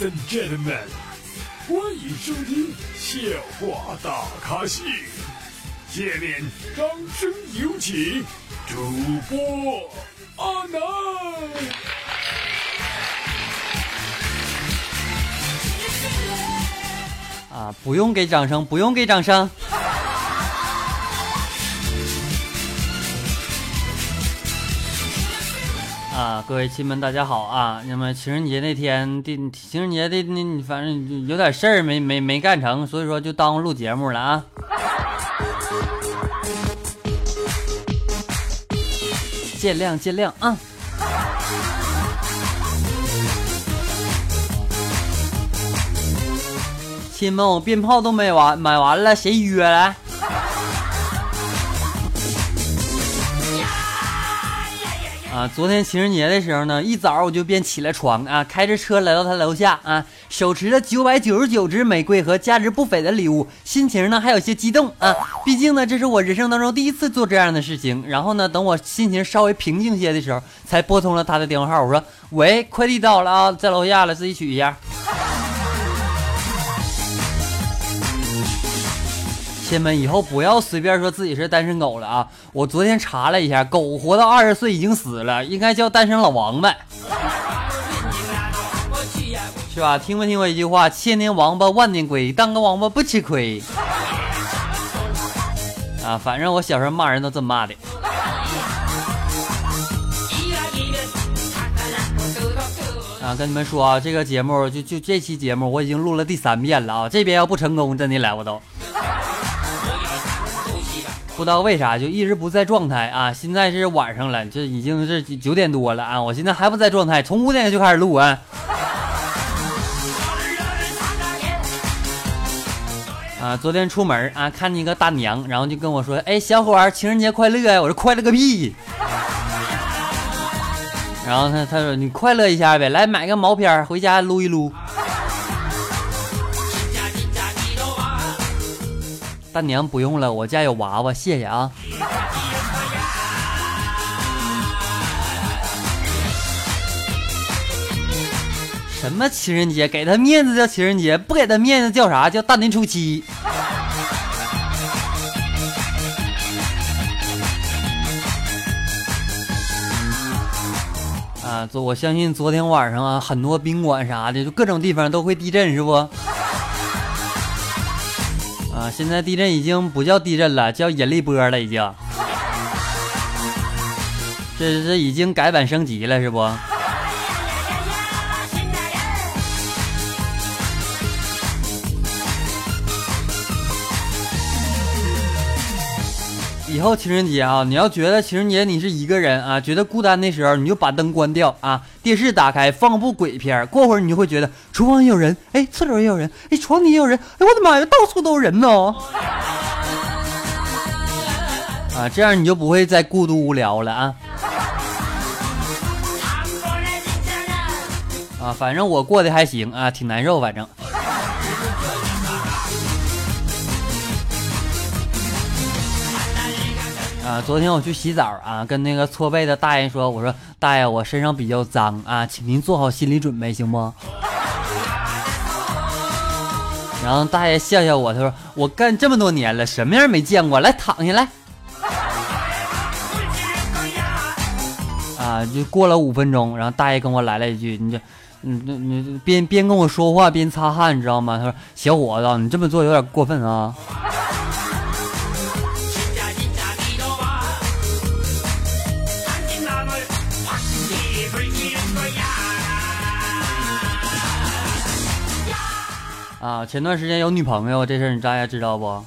and gentlemen，欢迎收听笑话大咖秀。下面掌声有请主播阿南。啊，不用给掌声，不用给掌声。各位亲们，大家好啊！那么情人节那天的情人节的那反正有点事儿没没没干成，所以说就耽误录节目了啊。见谅见谅啊！亲们，我鞭炮都没完买完了，谁约来？昨天情人节的时候呢，一早我就便起了床啊，开着车来到他楼下啊，手持着九百九十九支玫瑰和价值不菲的礼物，心情呢还有些激动啊，毕竟呢这是我人生当中第一次做这样的事情。然后呢，等我心情稍微平静些的时候，才拨通了他的电话号，我说：“喂，快递到了啊，在楼下了，自己取一下。”亲们，以后不要随便说自己是单身狗了啊！我昨天查了一下，狗活到二十岁已经死了，应该叫单身老王呗，是吧？听没听过一句话？千年王八万年龟，当个王八不吃亏。啊，反正我小时候骂人都这么骂的。啊，跟你们说啊，这个节目就就这期节目我已经录了第三遍了啊，这边要不成功，真的来我都。不知道为啥就一直不在状态啊！现在是晚上了，这已经是九点多了啊！我现在还不在状态，从五点就开始录啊。啊，昨天出门啊，看见一个大娘，然后就跟我说：“哎，小伙儿，情人节快乐呀！”我说：“快乐个屁！”然后他他说：“你快乐一下呗，来买个毛片回家撸一撸。”大娘不用了，我家有娃娃，谢谢啊。什么情人节？给他面子叫情人节，不给他面子叫啥？叫大年初七。啊，昨我相信昨天晚上啊，很多宾馆啥的，就各种地方都会地震，是不？现在地震已经不叫地震了，叫引力波了，已经。这这已经改版升级了，是不？以后情人节啊，你要觉得情人节你是一个人啊，觉得孤单的时候，你就把灯关掉啊，电视打开放部鬼片，过会儿你就会觉得厨房也有人，哎，厕所也有人，哎，床底也有人，哎，我的妈呀，到处都是人呢！啊，这样你就不会再孤独无聊了啊。啊，反正我过得还行啊，挺难受，反正。啊，昨天我去洗澡啊，跟那个搓背的大爷说：“我说大爷，我身上比较脏啊，请您做好心理准备，行不？”然后大爷笑笑我，他说：“我干这么多年了，什么样没见过？来躺下来。”啊，就过了五分钟，然后大爷跟我来了一句：“你这，你你你边边跟我说话边擦汗，你知道吗？”他说：“小伙子，你这么做有点过分啊。”啊，前段时间有女朋友这事儿，你大家知道不？啊，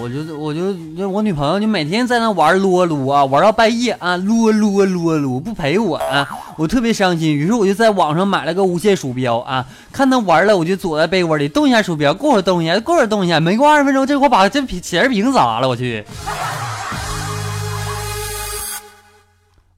我就我就我女朋友就每天在那玩撸啊撸啊，玩到半夜啊，撸啊撸啊撸啊撸，不陪我啊，我特别伤心。于是我就在网上买了个无线鼠标啊，看她玩了，我就躲在被窝里动一下鼠标，过会动一下，过会动一下，没过二十分钟，这货把这显示屏砸了，我去。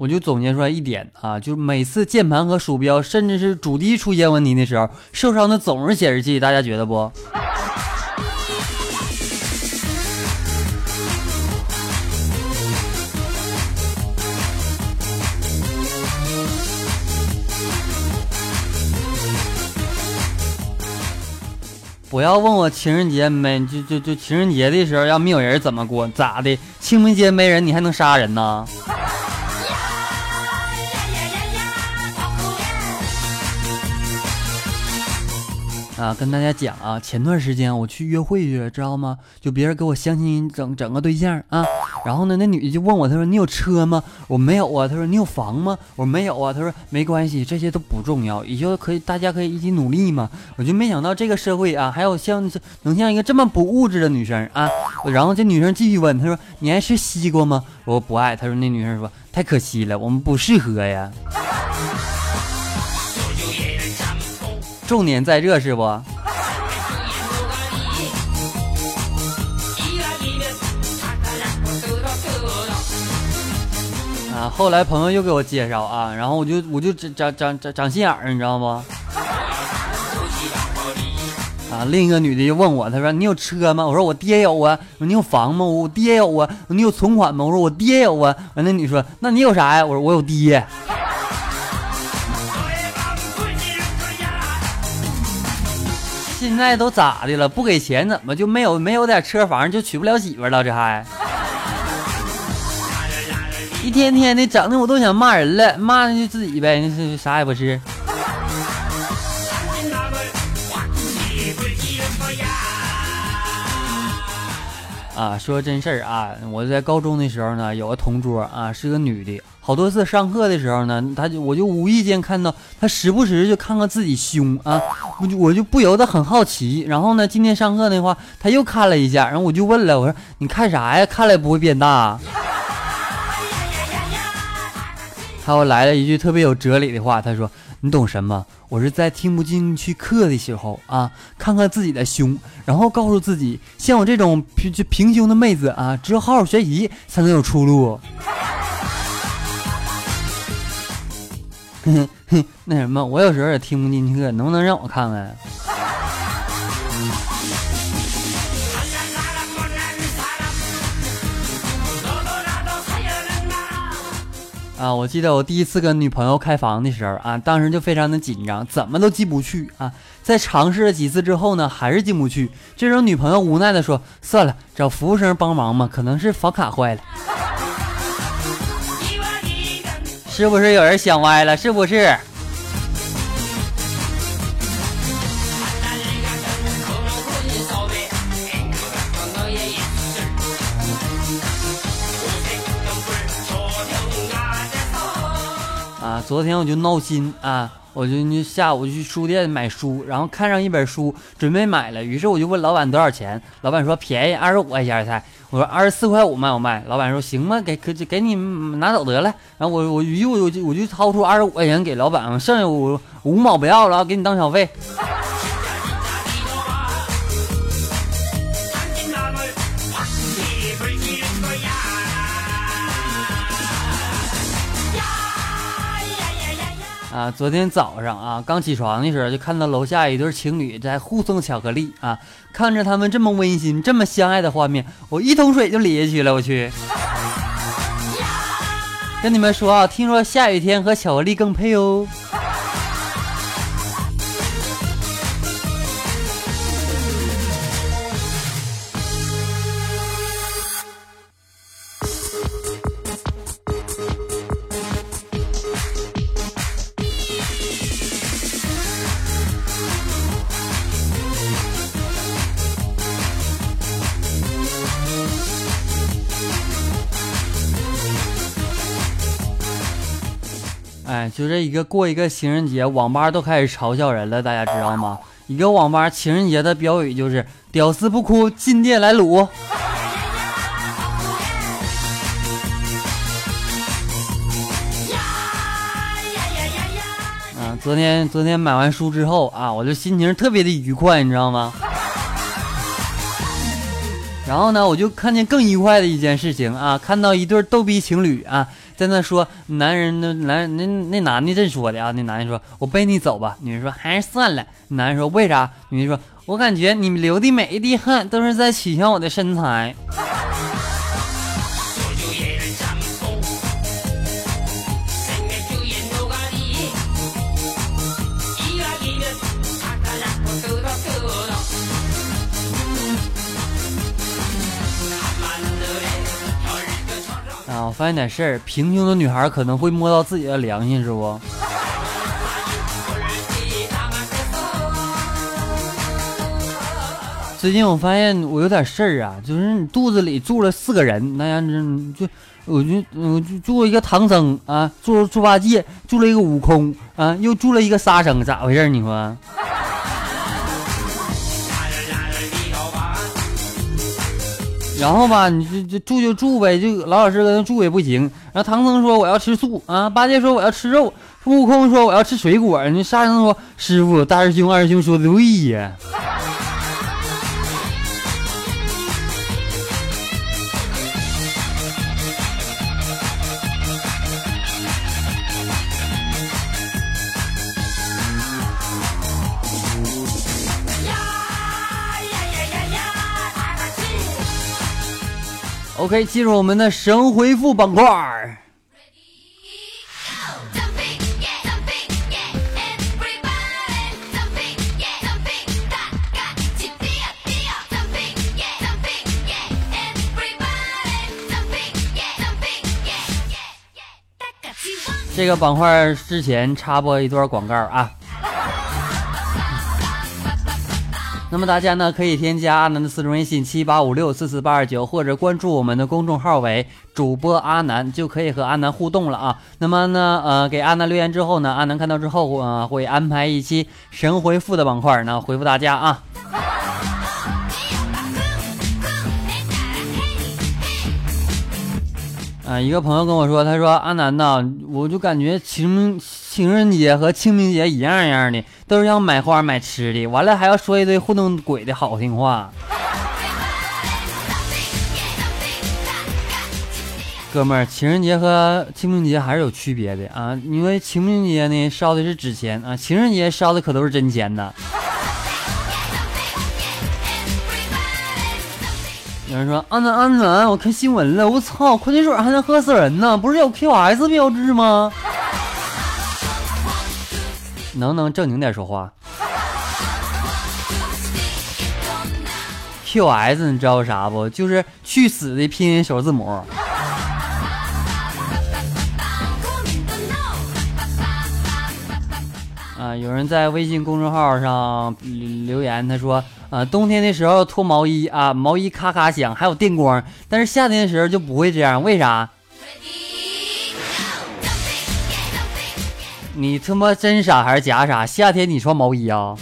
我就总结出来一点啊就是每次键盘和鼠标甚至是主机出现问题的时候受伤的总是显示器大家觉得不？不要问我情人节没就就就情人节的时候要没有人怎么过咋的？清明节没人你还能杀人呢？啊，跟大家讲啊，前段时间我去约会去了，知道吗？就别人给我相亲整整个对象啊，然后呢，那女的就问我，她说你有车吗？我没有啊。她说你有房吗？我没有啊。她说没关系，这些都不重要，也就可以大家可以一起努力嘛。我就没想到这个社会啊，还有像能像一个这么不物质的女生啊。然后这女生继续问，她说你爱吃西瓜吗？我说不爱。她说那女生说太可惜了，我们不适合呀。重点在这是不？啊，后来朋友又给我介绍啊，然后我就我就长长长长心眼儿，你知道不？啊，另一个女的就问我，她说你有车吗？我说我爹有啊。你有房吗？我爹有啊。你有存款吗？我说我爹有啊。完那女说那你有啥呀？我说我有爹。现在都咋的了？不给钱怎么就没有没有点车房就娶不了媳妇了？这还一天天的整的我都想骂人了，骂就自己呗，那是啥也不是。啊，说真事儿啊，我在高中的时候呢，有个同桌啊，是个女的。好多次上课的时候呢，他就我就无意间看到他时不时就看看自己胸啊，我就我就不由得很好奇。然后呢，今天上课的话，他又看了一下，然后我就问了，我说你看啥呀？看了也不会变大？他又来了一句特别有哲理的话，他说。你懂什么？我是在听不进去课的时候啊，看看自己的胸，然后告诉自己，像我这种平平胸的妹子啊，只有好好学习才能有出路。那什么，我有时候也听不进去，能不能让我看看？啊，我记得我第一次跟女朋友开房的时候啊，当时就非常的紧张，怎么都进不去啊。在尝试了几次之后呢，还是进不去。这时候女朋友无奈的说：“算了，找服务生帮忙吧，可能是房卡坏了。”是不是有人想歪了？是不是？啊，昨天我就闹心啊，我就下午去书店买书，然后看上一本书，准备买了，于是我就问老板多少钱，老板说便宜二十五块钱才，我说二十四块五卖不卖，老板说行吧，给给给你拿走得了，然后我我又我就我就掏出二十五块钱给老板，剩下五五毛不要了，给你当小费。啊，昨天早上啊，刚起床的时候就看到楼下一对情侣在互送巧克力啊，看着他们这么温馨、这么相爱的画面，我一桶水就咧下去了。我去，跟你们说啊，听说下雨天和巧克力更配哦。就这一个过一个情人节，网吧都开始嘲笑人了，大家知道吗？一个网吧情人节的标语就是“屌丝不哭，进店来撸”。嗯，昨天昨天买完书之后啊，我就心情特别的愉快，你知道吗？然后呢，我就看见更愉快的一件事情啊，看到一对逗逼情侣啊。在那说，男人的男那那男的这说的啊，那男的说：“我背你走吧。”女人说：“还是算了。”男人说：“为啥？”女人说：“我感觉你们流的每一滴汗都是在取笑我的身材。”啊，我发现点事儿，贫穷的女孩可能会摸到自己的良心，是不？最近我发现我有点事儿啊，就是你肚子里住了四个人，那样子就我就我就住了一个唐僧啊，住了猪八戒，住了一个悟空啊，又住了一个沙僧，咋回事？你说？然后吧，你就就住就住呗，就老老实实跟住也不行。然后唐僧说我要吃素啊，八戒说我要吃肉，悟空说我要吃水果，你沙僧说师傅大师兄二师兄说的对呀。OK，进入我们的神回复板块。这个板块之前插播一段广告啊。那么大家呢可以添加阿南的私人微信七八五六四四八二九，或者关注我们的公众号为主播阿南，就可以和阿南互动了啊。那么呢，呃，给阿南留言之后呢，阿南看到之后啊，会安排一期神回复的板块呢，回复大家啊。啊，一个朋友跟我说，他说阿南呐，我就感觉情情人节和清明节一样一样的，都是要买花买吃的，完了还要说一堆糊弄鬼的好听话。哥们儿，情人节和清明节还是有区别的啊，因为清明节呢烧的是纸钱啊，情人节烧的可都是真钱呢。有人说：“安南安南，我看新闻了，我操，矿泉水还能喝死人呢？不是有 QS 标志吗？能不能正经点说话？QS 你知道啥不？就是去死的拼音首字母。”啊，有人在微信公众号上留言，他说。啊，冬天的时候脱毛衣啊，毛衣咔咔响，还有电光。但是夏天的时候就不会这样，为啥？你他妈真傻还是假傻？夏天你穿毛衣啊？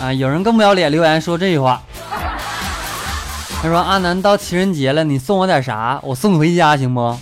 啊，有人更不要脸留言说这句话。他说：“阿南到情人节了，你送我点啥？我送你回家行不？”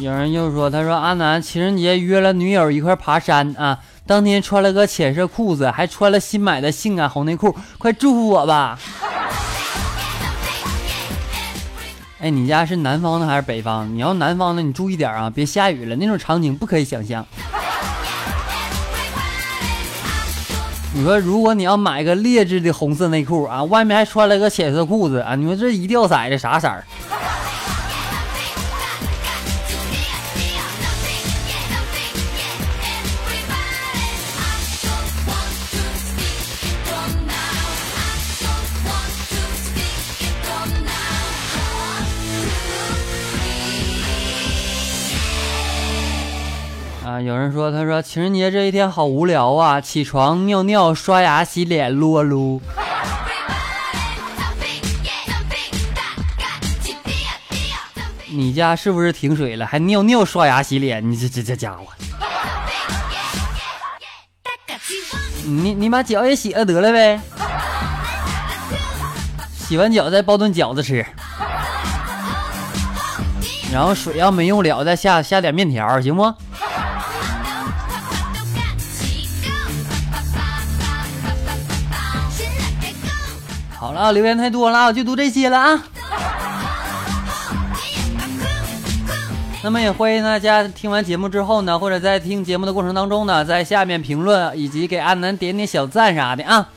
有人又说：“他说阿南情人节约了女友一块爬山啊，当天穿了个浅色裤子，还穿了新买的性感红内裤，快祝福我吧！”哎，你家是南方的还是北方？你要南方的，你注意点啊，别下雨了，那种场景不可以想象。你说，如果你要买个劣质的红色内裤啊，外面还穿了个浅色裤子啊，你说这一掉色的啥色儿？有人说：“他说情人节这一天好无聊啊，起床尿尿、刷牙、洗脸、撸啊撸。”你家是不是停水了？还尿尿、刷牙、洗脸？你这这这家伙！你你把脚也洗了得了呗，洗完脚再包顿饺子吃，然后水要没用了再下下点面条，行不？留言太多了，我就读这些了啊。那么也欢迎大家听完节目之后呢，或者在听节目的过程当中呢，在下面评论以及给阿南点点小赞啥的啊。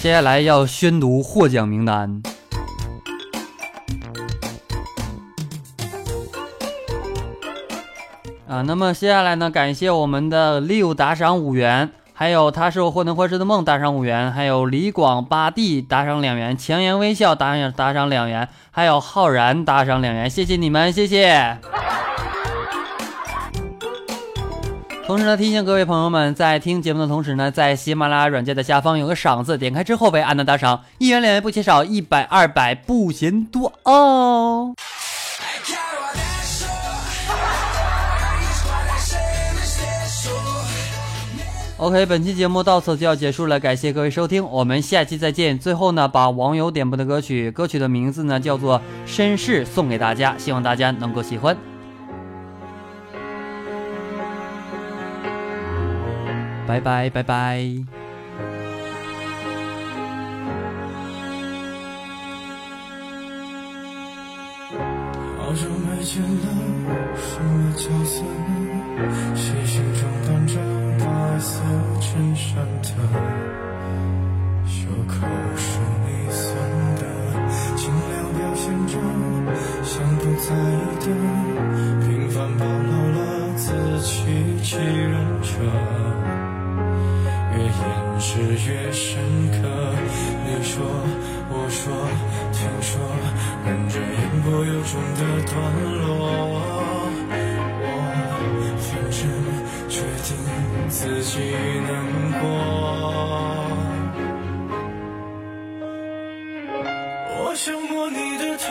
接下来要宣读获奖名单。啊，那么接下来呢？感谢我们的六打赏五元，还有他是我或能或失的梦打赏五元，还有李广八弟打赏两元，强颜微笑打赏打赏两元，还有浩然打赏两元，谢谢你们，谢谢。同时呢，提醒各位朋友们，在听节目的同时呢，在喜马拉雅软件的下方有个赏字，点开之后为安的打赏，一元两元不嫌少，一百二百不嫌多哦。OK，本期节目到此就要结束了，感谢各位收听，我们下期再见。最后呢，把网友点播的歌曲，歌曲的名字呢叫做《绅士》，送给大家，希望大家能够喜欢。拜拜拜拜。好久没见了，什么角色呢？细心装扮着。白色衬衫的袖口是你送的，尽量表现着像不在意的，平凡暴露了自欺欺人者，越掩饰越深刻。你说，我说，听说，忍着言不由衷的段落。自己难过。我想摸你的头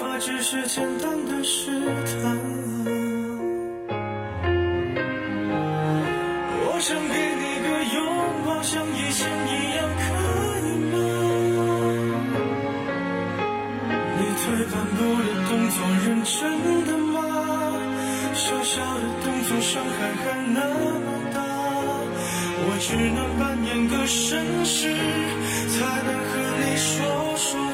发，只是简单的试探。我想给你个拥抱，像以前一样，可以吗？你退半步的动作，认真的吗？小小的动作，伤害还。我只能扮演个绅士，才能和你说说